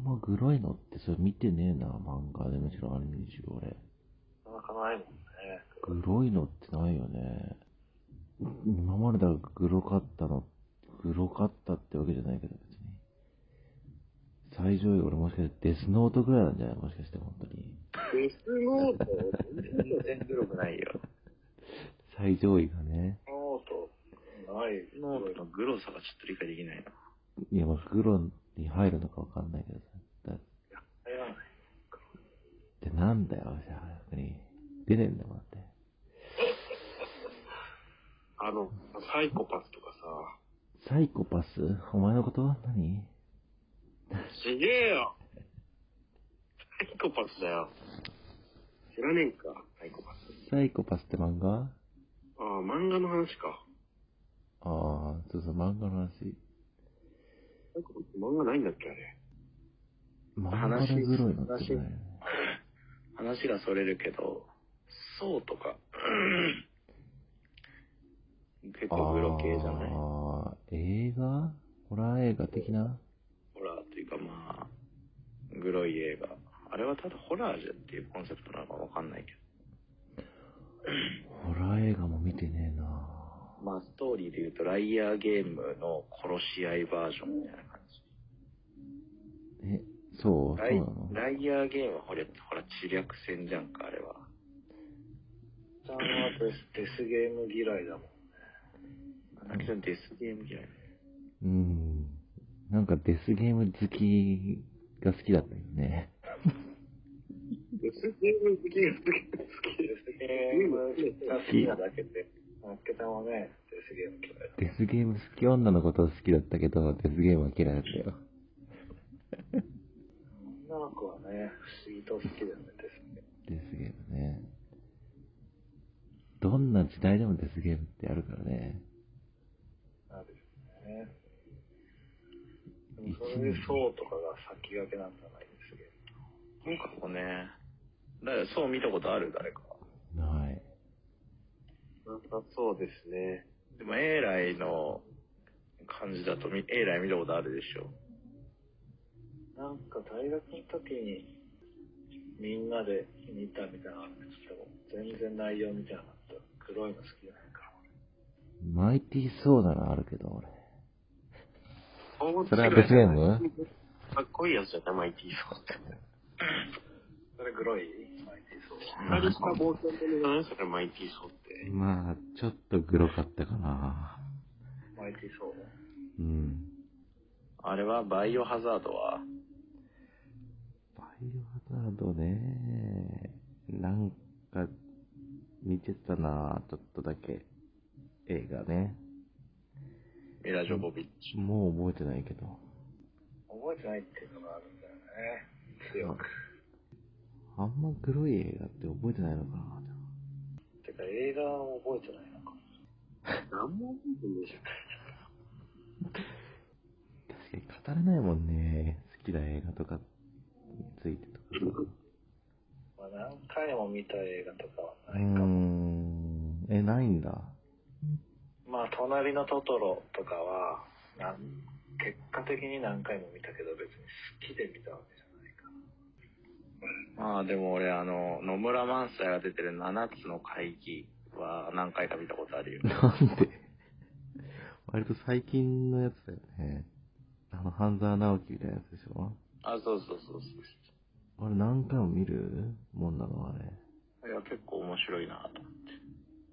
んまグロいのってそれ見てねえな、漫画でむしろアニメにしろ俺。なかなかないもんね。グロいのってないよね。今までだグロかったの、グロかったってわけじゃないけど別に。最上位俺もしかしてデスノートぐらいなんじゃない？もしかして本当に。デスノート全然グロくないよ。最上位がね。ノート、ない。ノートのグロさがちょっと理解できないな。いや、まあ、グロに入るのかわかんないけどさ。だっ入らない。てなんだよ、じゃあ、逆に。出ねえんだもんだって。あの、サイコパスとかさ、サイコパス？お前のこと？何？すげえよサイコパスだよ。知らねえか、サイコパス。サイコパスって漫画？ああ、漫画の話か。ああ、そうそう、漫画の話。漫画ないんだっけ、あれ。漫画でグロいのって 話がそれるけど、そうとか、結構グロ系じゃない？ああ、映画？ホラー映画的な？ホラーっていうかまあ、グロい映画。あれはただホラーじゃっていうコンセプトなのかわかんないけホラー映画も見てねえなど。まあストーリーで言うと、ライアーゲームの殺し合いバージョンみたいな感じ。え、そう？そうライなの？ライアーゲームはほら、ほら、知略戦じゃんか、あれは。ちゃんはデスデスゲーム嫌いだもんね。あちゃんデスゲーム嫌い。うん。なんかデスゲーム好きが好きだったよね。デスゲーム好きが好き好きです。デスゲームが好きなだけで。あっけたまね、デスゲーム嫌いだ。デスゲーム好き女のこと好きだったけど、デスゲームは嫌いだったよ。女の子はね、不思議と好きだよね、デスゲーム。デスゲームね。どんな時代でもデスゲームってあるからね。なんですね。でもそれでそうとかが先駆けなんじゃないですけど。なんかこうね、誰そう見たことある誰か。ない。なさそうですね。でも、エーライの感じだと、みエーライ見たことあるでしょ。なんか大学の時にみんなで見たみたいなのあるんですけど、全然内容みたいなのと黒いの好きじゃないから。マイティーソーダがあるけど、俺。そそれはデスゲーム？かっこいいやつじゃない、マイティーソーって。それグロい？マイティーソー。左下冒険者じゃないそれマイティーソーって。まあ、ちょっとグロかったかな。マイティーソーうん。あれはバイオハザードは？バイオハザードね。なんか、見てたなちょっとだけ。映画ね。ミラ・ジョボビッチ。もう覚えてないけど。覚えてないっていうのがあるんだよね。強く。あんまグロい映画って覚えてないのかなてか映画も覚えてないのか。何も覚えてんでしょ。確かに語れないもんね。好きな映画とかについてとかまあ何回も見た映画とかはないかも。ん。え、ないんだ。まあ、隣のトトロとかは、なん結果的に何回も見たけど、別に好きで見たわけじゃないかな。まあ、でも俺、あの、野村萬斎が出てる7つの会議は何回か見たことあるよ。なんで？割と最近のやつだよね。あの、半沢直樹みたいなやつでしょ？あ、そうそうそうそあれ何回も見るもんなのあれ。う。いや、結構面白いなと思って。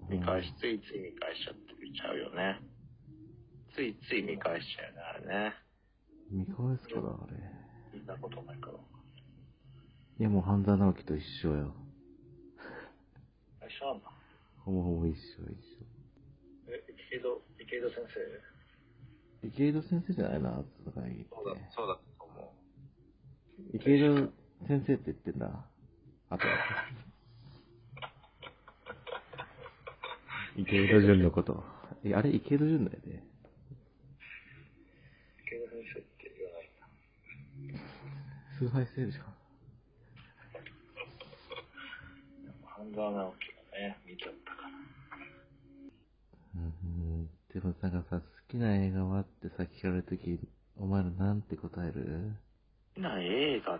見返し、ついつい見返しちゃって見ちゃうよね。ついつい見返しちゃうよね、あれね。見返すから、あれ。見たことないから。いや、もう半沢直樹と一緒よ。一緒なんだ。ほぼほぼ一緒、一え、池井戸、池井戸先生？緒。池井戸先生じゃないな、つがいって。そうだ、そうだと思池井戸先生って言ってんだ。あと。池井戸潤のこと。え、あれ池井戸潤だよね。う。池井戸先生って言わないんだ。崇拝してるじゃん。半沢直樹がね、見ちゃったから。うん、でもなんかさ、好きな映画はってさ、聞かれるとき、お前らなんて答える？何な映画、好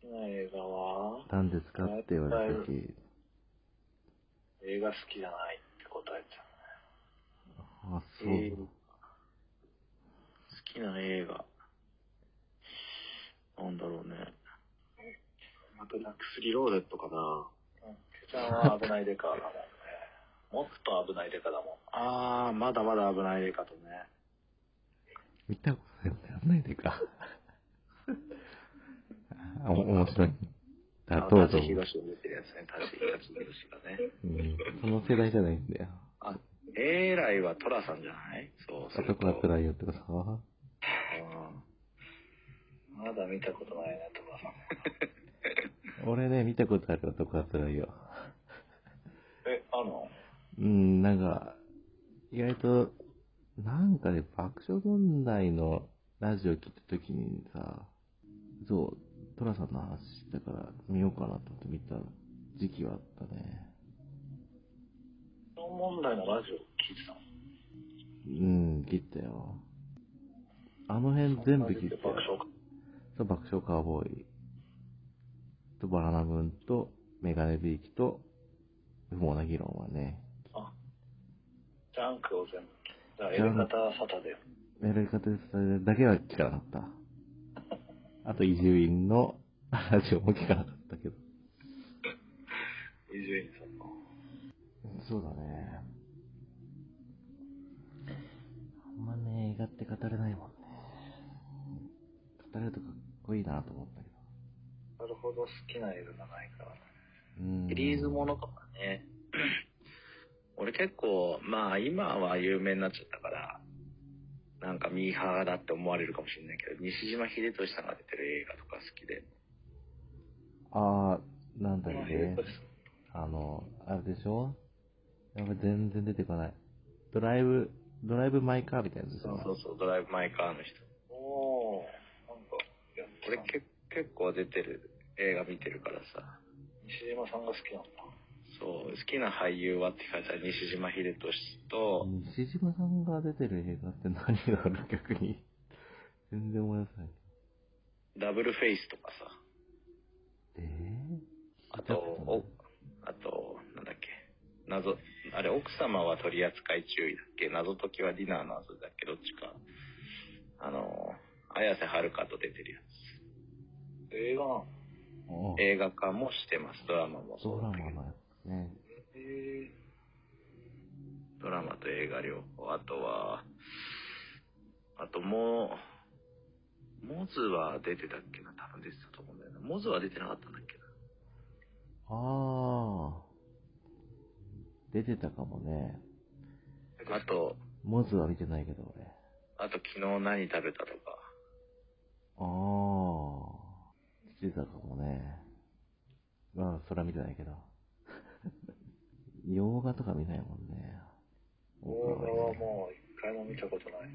きな映画は何ですかって言われた時、映画好きじゃないって答えちゃあ、そう。うね。好きな映画。なんだろうね。マッドマックスリローデッドかな。ケちゃんは危ないデカだもんね。もっと危ないデカだもん。あー、まだまだ危ないデカとね。見たことないやんないでか。面白い。あ、どうぞ舘。ひろしを出てるやつね。舘ひろしがね。うん、その世代じゃないんだよ。あ、エーライはトラさんじゃないそう、それと男は辛いよってことさ。うんまだ見たことないね、トラさん。俺ね、見たことある男は辛いよ。え、あの？うん、なんか、意外と、なんかね、爆笑問題のラジオ聞いたときにさ、そう、トラさんの話したから見ようかなと思って見た時期はあったね。爆笑問題のラジオ聞いてたの？うん、切ったよ。あの辺全部切ったよ。爆笑か。そう、爆笑カーボーイとバナナムーンとメガネビーキと不毛な議論はね、あ、ジャンクを全部。やり方サタデー。やり方でそれだけは聞かなかった。あと、伊集院の ラジオも聞かなかったけど。伊集院さんの。そうだね。あんまね、映画って語れないもんね。語れるとかっこいいなと思ったけど。なるほど、好きな映画がないからね。うん。シリーズものとかね。俺結構、まあ今は有名になっちゃったから、なんかミーハーだって思われるかもしれないけど、西島秀俊さんが出てる映画とか好きで。あー、なんだろうね秀。俊あの、あれでしょ？やっぱ全然出てこない。ドライブ、ドライブ・マイ・カーみたいなやつでしょ？そうそうそう、ドライブ・マイ・カーの人。おー、なんか、これけ結構出てる映画見てるからさ。西島さんが好きなんだ。そう、好きな俳優はって書いてある西島秀俊と、西島さんが出てる映画って何がある？逆に。全然思い出せない。ダブルフェイスとかさ。えぇ、あと、お、あと、なんだっけ。謎、あれ、奥様は取り扱い注意だっけ？謎解きはディナーの後だっけ？どっちか。あの、綾瀬はるかと出てるやつ。映画お映画化もしてます。ドラマもそドうだけど。ラマのやつね。ドラマと映画両方。あとは、あともう、モズは出てたっけな？多分出てたと思うんだよな。モズは出てなかったんだっけな？あー。出てたかもね。あと、モズは見てないけど俺。あと昨日何食べたとか。あー。出てたかもね。まあ、それは見てないけど。洋画とか見ないもんね。洋画はもう一回も見たことない。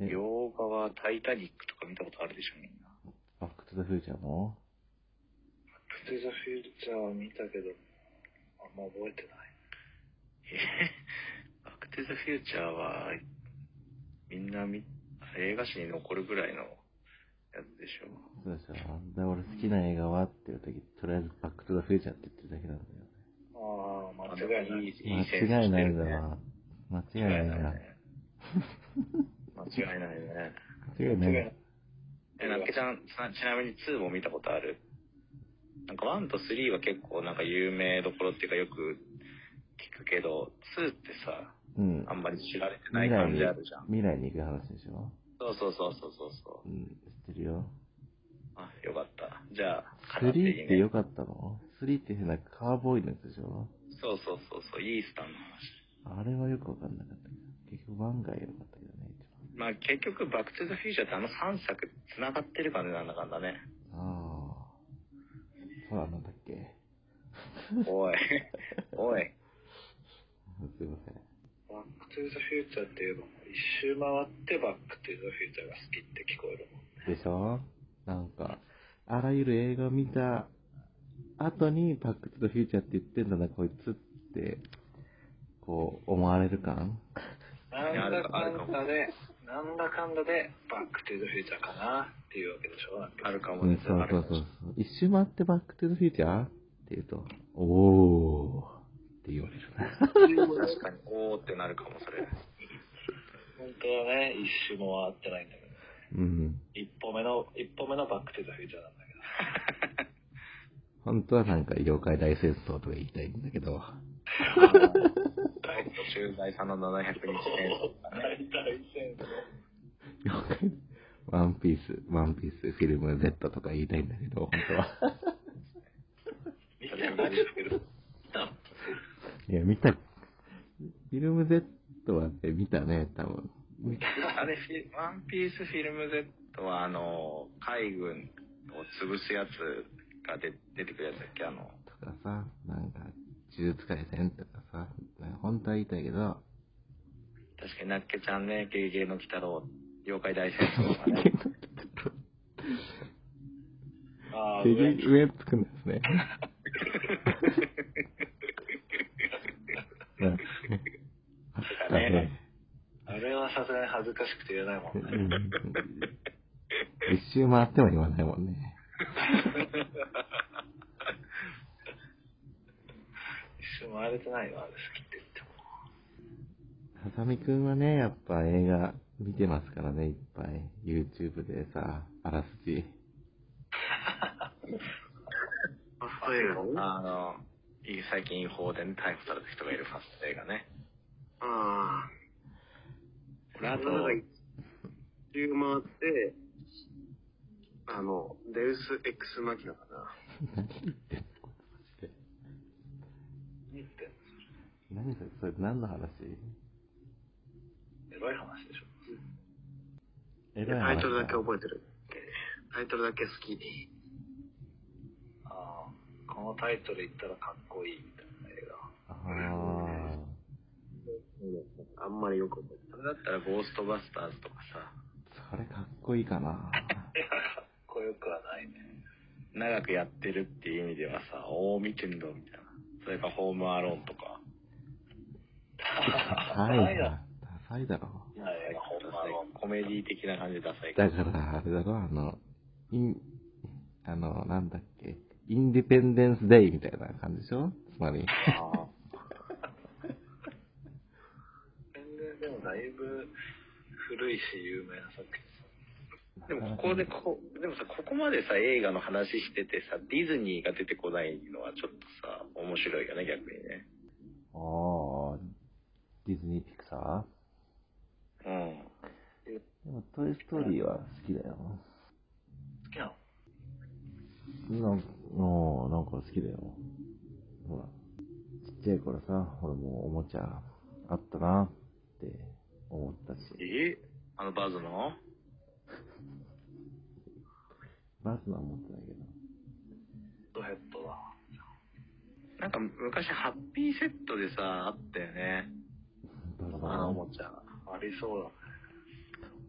え？洋画はタイタニックとか見たことあるでしょ、みんな。バックトゥザフューチャーも？バックトゥザフューチャーは見たけど、あんま覚えてない。え？バックトゥザフューチャーは、みんな見、映画史に残るぐらいのやつでしょ。そうでしょ。で、俺好きな映画はっていう時、とりあえずバックトゥザフューチャーって言ってるだけなんだよね。ああ、間違いない。いい間違いないんだな。間違いないな。間違いないね。間違いない。え、なっけちゃん、さちなみに2も見たことある？なんか1と3は結構なんか有名どころっていうかよく聞くけど、2ってさ、うんあ。んまり知られてない感じあるじゃん。、未来に行く話でしょ？そうそうそうそうそうそうう。ん、知ってるよ。あ、よかった。じゃあ、3ってよかかったの ?3 って変なカーボーイのやつでしょ？そうそうそうそう、イースタンの話。あれはよくわかんなかったけど。結局1が良かったけどね、一まあ結局、バックトゥザフューチャーってあの3作繋がってる感じなんだかんだね。番。ああ。そうなんだっけ？おい、おい。すいません。バックトゥザフューチャーって言えば、一周回ってバックトゥザフューチャーが好きって聞こえるもん。でしょ？なんか、あらゆる映画を見た後にバックトゥザフューチャーって言ってんだな、こいつって、こう、思われる感？なんだかんだで、ななんだかんだで、バックトゥーザフューチャーかなっていうわけでしょ？あるかもうん、ね。そうそうそうそう。一周回ってバックトゥーザフューチャーって言うと、おーって言われるな。確かに、おーってなるかも、それ。本当はね、一周も回ってないんだけど。歩目の、一歩目のバックトゥーザフューチャーなんだけど。本当はなんか妖怪大戦争とか言いたいんだけど、駐在さんの700日戦争とかね。大戦争。妖怪、ワンピース、ワンピース、フィルム Z とか言いたいんだけど、本当は。見てないですけど。いや、見た、フィルム Z はね、見たね、多分。あれ、フィワンピースフィルム Z は、あの、海軍を潰すやつが出出てくるやつだっけあの、とかさ、なんか、呪術廻戦とかさ、本当は言いたいけど、確かになっけちゃんね、ゲゲゲの鬼太郎、妖怪大戦争とかね。ああ、上上上つくんですね。なんかあったね。あれはさすがに恥ずかしくて言えないもんね。うん一周回っても言わないもんね。一瞬回れてないわ、あれ好きって言っても。はさみくんはね、やっぱ映画見てますからね、いっぱい。YouTube でさ、あらすじ。ファスト映画あの、最近違法でね、逮捕された人がいるファスト映画ね。ああ。俺あと、なんか一周回って、あの、デウス X マキナかな。何言ってんの？これマジで。見て何それ、それ何の話？エロい話でしょ。エでタイトルだけ覚えてる。タイトルだけ好き。ああ、このタイトル言ったらかっこいいみたいな映画。ああんまりよく覚えてそれだったらゴーストバスターズとかさ、ー、それかっこいいかな。よくはないね。長くやってるっていう意味ではさ、おー見てんだみたいな。それかホームアローンとか。ダサいな。ダサいだろ。いやいや、ホームアローン。コメディ的な感じでダサいだから、あれだろ、あの、イン、あの、なんだっけ、インディペンデンスデイみたいな感じでしょ？つまり。ああ。全然でもだいぶ古いし有名な作品でもここでこう、でもさ、ここまでさ、映画の話しててさ、ディズニーが出てこないのはちょっとさ、面白いよね、逆にね。ああ、ディズニーピクサうん。ーでも、トイストーリーは好きだよ。好きなの？うんなんか好きだよ。ほら、ちっちゃい頃さ、俺もおもちゃあったなって思ったし。えあのバズの？バスは持ってないけど。ドヘッドだ。なんか昔ハッピーセットでさ、あったよね。バスあのおもちゃ。ありそうだね。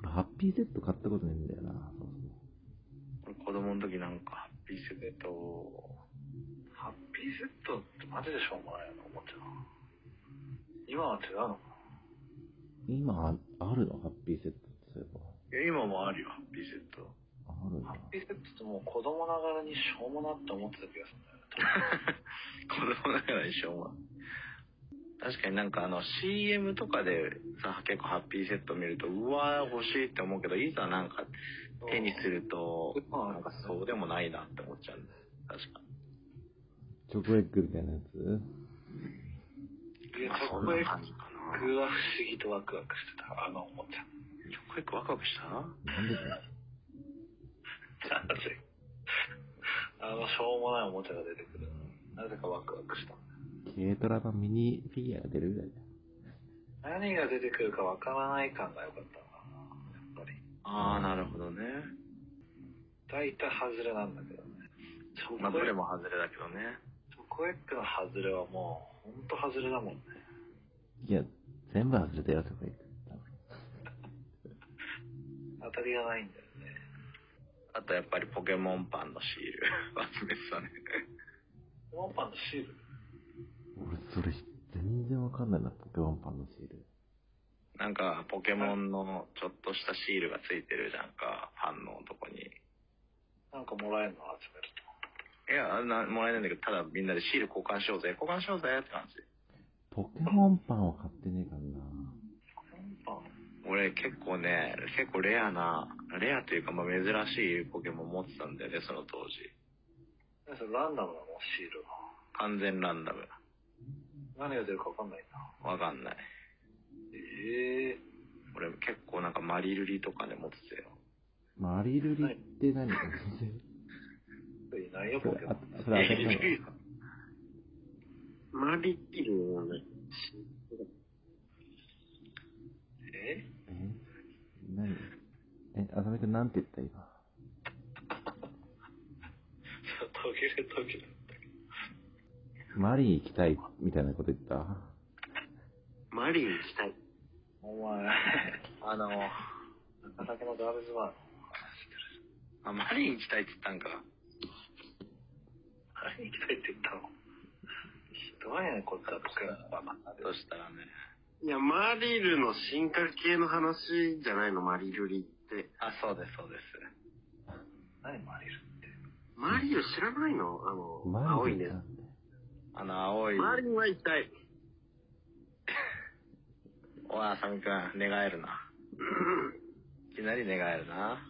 俺ハッピーセット買ったことないんだよな。そう俺子供の時なんかハッピーセットハッピーセットってマジでしょうもないよな、おもちゃ。今は違うのか今、あるの？ハッピーセットってそういえないや、今もあるよ、ハッピーセット。ハ。ッピーセットってもう子供ながらにしょうもなって思ってた気がするんだよね。子供ながらにしょうもな。確かになんかあの CM とかでさ、結構ハッピーセット見ると、うわー欲しいって思うけど、いざなんか手にすると、なんかそうでもないなって思っちゃうんだよ。確かに。チョコエッグみたいなやつ？いや、チョコエッグは不思議とワクワクしてた、あのおもちゃ。チョコエッグワクワクした？なんで あのしょうもないおもちゃが出てくるの。なぜかワクワクした。軽トラのミニフィギュアが出るぐらいだよ。何が出てくるかわからない感が良かったな、やっぱり。ああ、なるほどね。大体外れなんだけどね。チョコエッグ、まあ、どれも外れだけどね。チョコエッグの外れはもう、ほんと外れだもんね。いや、全部外れたよ、チョコエッグ。当たりがないんだよね。あとやっぱりポケモンパンのシール。集めてたね。ポケモンパンのシール？俺、それ、全然わかんないな、ポケモンパンのシール。なんか、ポケモンのちょっとしたシールがついてるじゃんか、ファンのとこに。なんかもらえるの？集めるいや、なもらえないんだけど、ただみんなでシール交換しようぜ、交換しようぜって感じ。ポケモンパンを買ってねえからな。と。俺結構ね、結構レアな、レアというかまあ珍しいポケモン持ってたんだよね、その当時。えそれランダムなの？シールが。完全ランダム。何が出るかわかんないな。わかんない。ええ俺結構なんかマリルリとかね持ってたよ。マリルリって何？かいないよ、それ、あポケモン。それ当たりなの？マリキルをね、ええ？何え、あさみくんなんて言った今？途切れ途切れ。マリー行きたいみたいなこと言った？マリン行きたい。お前、あの、中崎のガールズバーの話してる。あ、マリン行きたいって言ったんか。何行きたいって言ったの？ひどいね、こっちはポケモンバカなそしたらね。いや、マリルの進化系の話じゃないの、マリルリって。あ、そうです、そうです。何マリルって？マリル知らないの？あの、マ青いねあの、青い。マリンは行きたい。おい、あさみくん、寝返るな。いきなり寝返るな。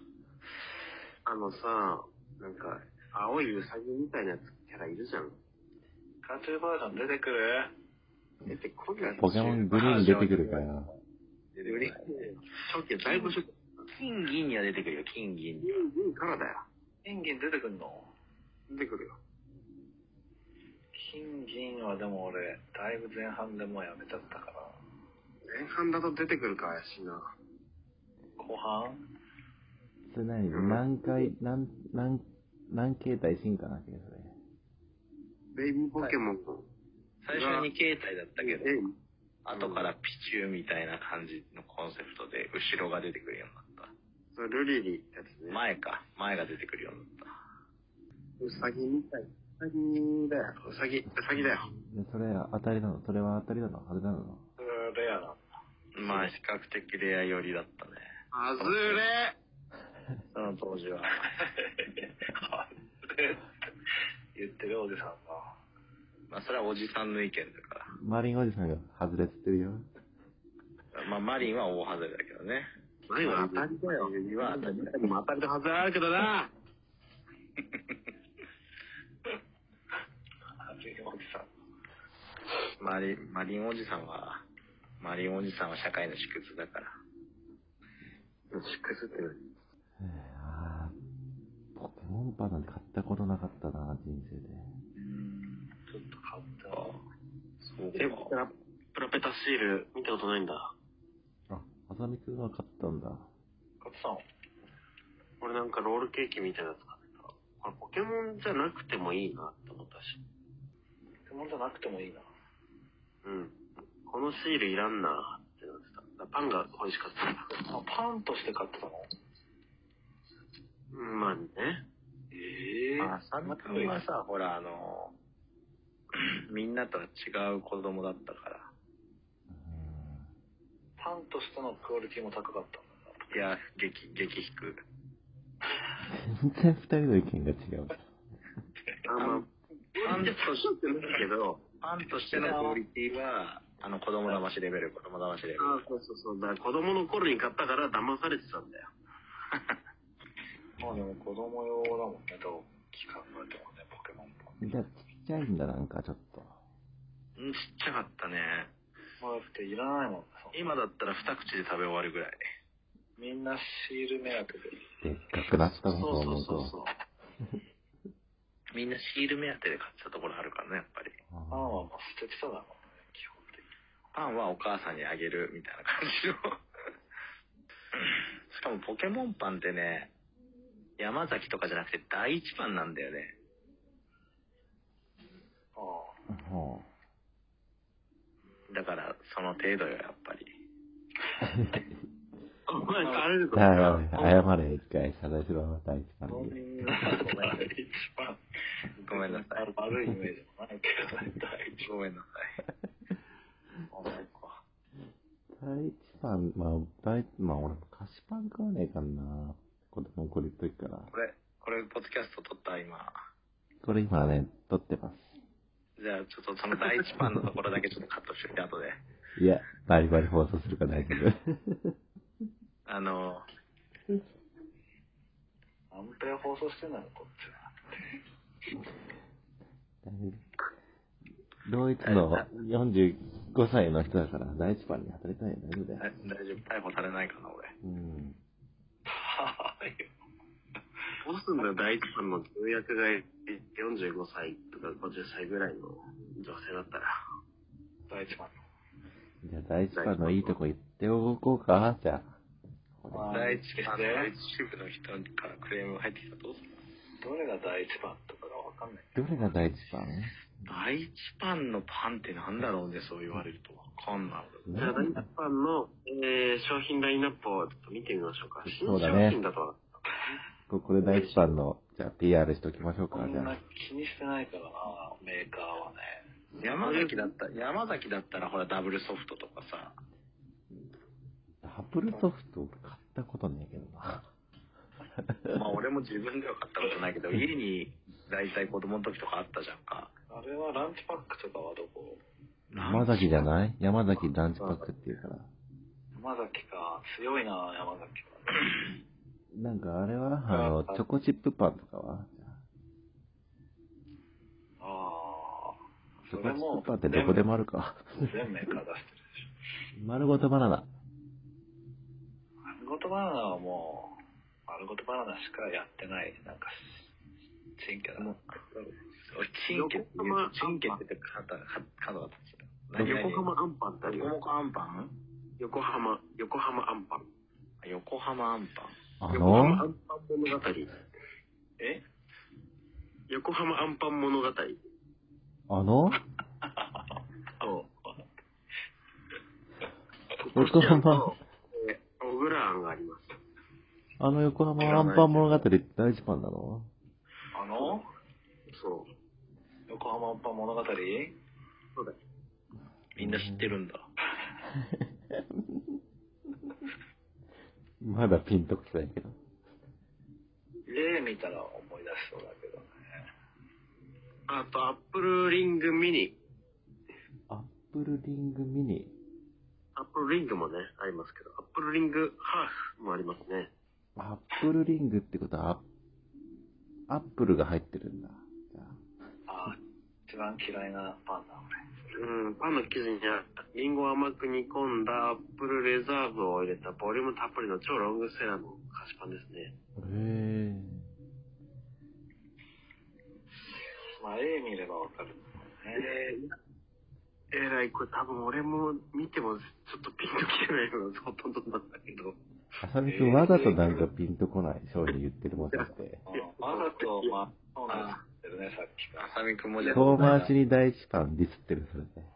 あのさ、なんか、青いウサギみたいなやつキャラいるじゃん。カートゥーバージョン出てくる？ポケモングリーン出てくるから。出てくる初期、だいぶ初期。金銀には出てくるよ、金銀には。いいからだよ。金銀出てくんの？出てくるよ。金銀はでも俺、だいぶ前半でもうやめちゃったから。前半だと出てくるか怪しいな。後半？それ何何回、何、何、何形態進化なきゃそれ。ベイビーポケモン。最初に携帯だったけど、え後からピチューみたいな感じのコンセプトで、後ろが出てくるようになっそれルリリってやつた。ね。前か、前が出てくるようになった。ウサギみたい。ウサギだよ。ウサギ、ウサギだよ。でそれ当たりなのそれは当たりなの外れなのそれはレアなんだ。まあ、比較的レア寄りだったね。あずれ その当時は。言ってるおじさんが。まあ、それはおじさんの意見だかマリンおじさんが外れっつってるよ。ら。まあ、マリンは大外れだけどね。前は当たりだよ。マリンは当たりだよ。でも当たりのはずはあるけどな。あるよおじさん。マリン、マリンおじさんは、マリンおじさんは社会の縮図だから。シックスって何？えーあーポケモンパンなんて買ったことなかったな、人生で。買ったわ。そうえ、プラプラペタシール見たことないんだ。あ、あさみくんは買ったんだ。買ってたの俺なんかロールケーキみたいなやつ買ってた。これポケモンじゃなくてもいいなって思ったし。ポケモンじゃなくてもいいな。うん。このシールいらんなってなってた。パンが欲しかった。あ、パンとして買ってたの？うん、まあね。ええあ、サミ君はさ、ほら、あの、みんなとは違う子供だったから。パンとしてのクオリティも高かったんだいや、激、激低く。全然二人の意見が違う。あ、まあ、パンとしてだけど、パンとしてのクオリティは、あの、子供騙しレベル、子供騙しレベル。あそうそうそう。だから子供の頃に買ったから騙されてたんだよ。まあでも子供用だもんね、どう期間がでもね、ポケモンパン。ちっちゃいんだ、なんかちょっと。うん、ちっちゃかったね。まあていらないもん今だったら二口で食べ終わるぐらい。みんなシール目当てで。でっかくなったのとそう思そう。そうそう。みんなシール目当てで買ってたところあるからね、やっぱり。あパンはもう捨ててただもんね、基本的に。パンはお母さんにあげるみたいな感じの。しかもポケモンパンってね、山崎とかじゃなくて第一パンなんだよね。あーはだから、その程度よ、やっぱり。お前、あれあ。だから、謝れ、一回、謝罪しろ、第一あ。番で。ごめんなさい。一番。ごめんなさい。悪いイメージもないけどね、第一ごめんなさい。番。ないか。第一番、大、まあ俺、菓子パン食わねえかんな。子供の頃言っとくから。これ、これ、ポッドキャスト撮った今。これ今ね、撮ってます。じゃあ、ちょっとその第一パンのところだけちょっとカットしておいて、後で。いや、バリバリ放送するから大丈夫。あの、何回放送してんのよ、こっちは。ドイツの45歳の人だから、第一パンに働いてないよ大丈夫だよ。大丈夫、逮捕されないかな、俺。うん。はい。どうすんだよ、第一班の重役が45歳とか50歳ぐらいの女性だったら。第一番じゃあ、第一パンのいいとこ言っておこうか、じゃあ。第一パンので第一支部の人からクレームが入ってきたらどうする？どれが第一番とかがわかんない。どれが第一パン第一パンのパンってなんだろうね、そう言われると。わかんない。じゃあ、第一班の、えー、商品ラインナップをちょっと見てみましょうか。新商そうだね品だと、ここで第一パンの、じゃあ PR しときましょうか、じゃそんなあ。気にしてないからな、メーカーはね。山崎だった、山崎だったらほらダブルソフトとかさ、ダブルソフト買ったことねえけどな。まあ俺も自分では買ったことないけど、家に大体子供の時とかあったじゃんか。あれはランチパックとかはどこ？山崎じゃない？山崎ランチパックっていうから。山崎か。強いな、山崎は。なんかあれは、あの、チョコチップパンとかは？ああ。チョコチップパンってどこでもあるか。全メーカー出してるでし丸ごとバナナ。ょ。丸ごとバナナはもう、丸ごとバナナしかやってない。なんか、チンケだもん。俺、チンケって言うと、チンケって言って角が立つ。横浜アンパンってあるよ。横浜アンパン横浜、横浜アンパン。横浜アンパン。あ横浜アのンパン物語。え？横浜アンパン物語。あの？そう。横浜、えー小倉庵があります。あの横浜アンパン物語って第一パンなのあのそう。横浜アンパン物語そうだよ。みんな知ってるんだ。まだピンときてないけど。絵見たら思い出しそうだけどね。あと、アップルリングミニ。アップルリングミニ？アップルリングもね、ありますけど、アップルリングハーフもありますね。アップルリングってことは、アップルが入ってるんだ。じゃあああ、一番嫌いなパンだ、うん、パンの生地には、リンゴを甘く煮込んだアップルプレザーブを入れたボリュームたっぷりの超ロングセラーの菓子パンですね。へえ。俺。まあ、絵見ればわかる。ねえー、えらい、これ多分俺も見てもちょっとピンときてないのがほとんどなんだけど。あさみくんわざとなんかピンとこない商品言ってるもんだって。あわざと、まあ、そうなんってるね、さっきから。あさみくんもじゃあ遠回しに第一パンディスってる、それで。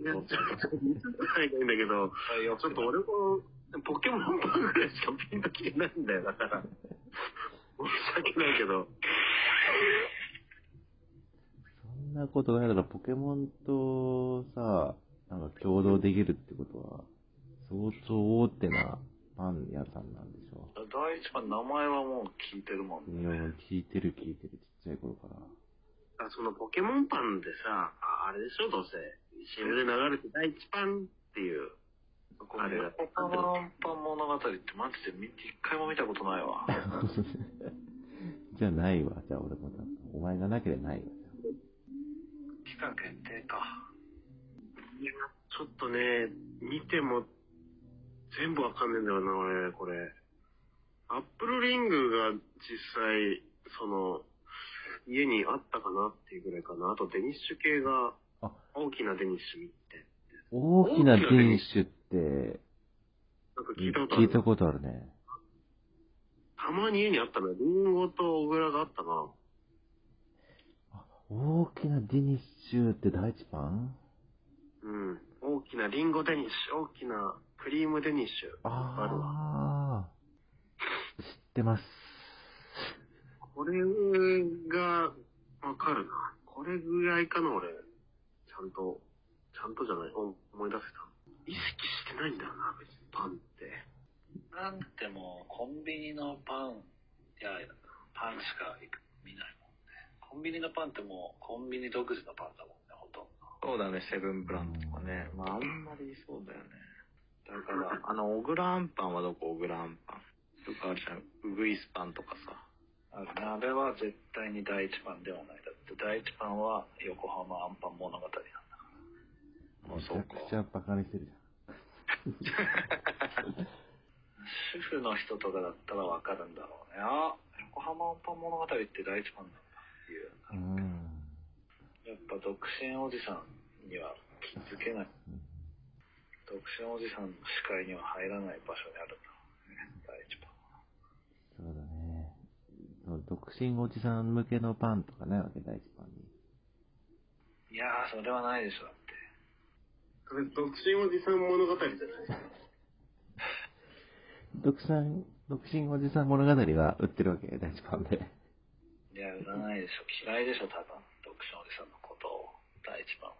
いや、ちょっと見てないんだけど、ちょっと俺も、ポケモンパンぐらいしかピンときてないんだよ、だから。申し訳ないけど。そんなことないだろ、ポケモンとさ、なんか共同できるってことは、相当大手なパン屋さんなんでしょ第一番名前はもう聞いてるもんいや、聞いてる聞いてる、ちっちゃい頃から。あそのポケモンパンでさ、ああれでしょ、どうせ。CM で流れて第一パンっていう。これ、横浜アンパン物語ってマジで見一回も見たことないわ。じゃあないわ、じゃあ俺も。お前がなければないわ。期間限定か。いや、ちょっとね、見ても全部わかんねえんだよな、俺、これ。アップルリングが実際、その、家にあったかなっていうぐらいかな。あとデニッシュ系があ、大きなデニッシュって。大きなデニッシュって、なんか聞いたことある。聞いたことあるね。たまに家にあったのよ。リンゴと小倉があったな。大きなデニッシュって第一パンうん。大きなリンゴデニッシュ、大きなクリームデニッシュ。あるわ。ああ。知ってます。これが、わかるな。これぐらいかな、俺。ちゃんと、ちゃんとじゃない。お思い出せた。意識してないんだよな、別にパンって。パンってもうコンビニのパン、いや、パンしか見ないもんね。コンビニのパンってもうコンビニ独自のパンだもんね、ほとんど。そうだね、セブンブランドとかね。まあ、あんまりそうだよね。だから、あの、小倉あんパンはどこ？小倉あんパンとかあるじゃん。ウグイスパンとかさ。あるね。あれは絶対に第一パンではない。だって第一パンは横浜アンパン物語なんだから。もうめちゃそうかく。ちゃバカにしてるじ主婦の人とかだったらわかるんだろうね。あ、横浜アンパン物語って第一パンなんだっていう。ゃん。うん。やっぱ独身おじさんには気づけない。独身おじさんの視界には入らない場所にあるんだろうね。第一パンは。そうだね。独身おじさん向けのパンとかないわけ、第一パンに。いやー、それはないでしょ、だって。これ、独身おじさん物語じゃない？独身、独身おじさん物語は売ってるわけ、第一パンで。いや、売らないでしょ。嫌いでしょ、多分。独身おじさんのことを。第一パンは。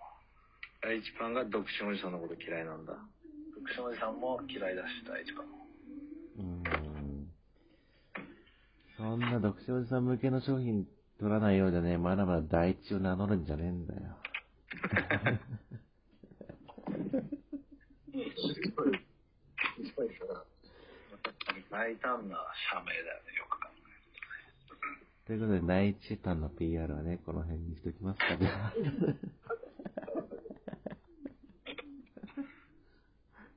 第一パンが独身おじさんのこと嫌いなんだ。独身おじさんも嫌いだし、第一パンも。うーん。そんな独身おじさん向けの商品取らないようじゃね、まだまだ第一を名乗るんじゃねえんだよ。大胆な社名だよね、よく考えるということで、第一パンの PR はね、この辺にしときますか、じゃあ。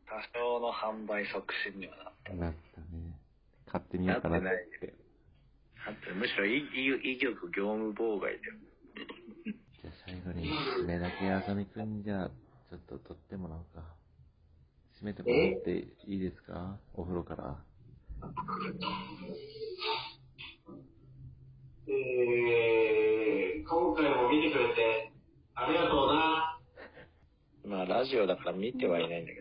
多少の販売促進にはなった。なったね。買ってみようかなって。むしろいい、いい曲業務妨害だよ。じゃあ最後に、締めだけあさみくんじゃあ、ちょっと撮ってもらおうか。締めてもらっていいですか？お風呂から。えー、今回も見てくれてありがとうな。まあ、ラジオだから見てはいないんだけどね。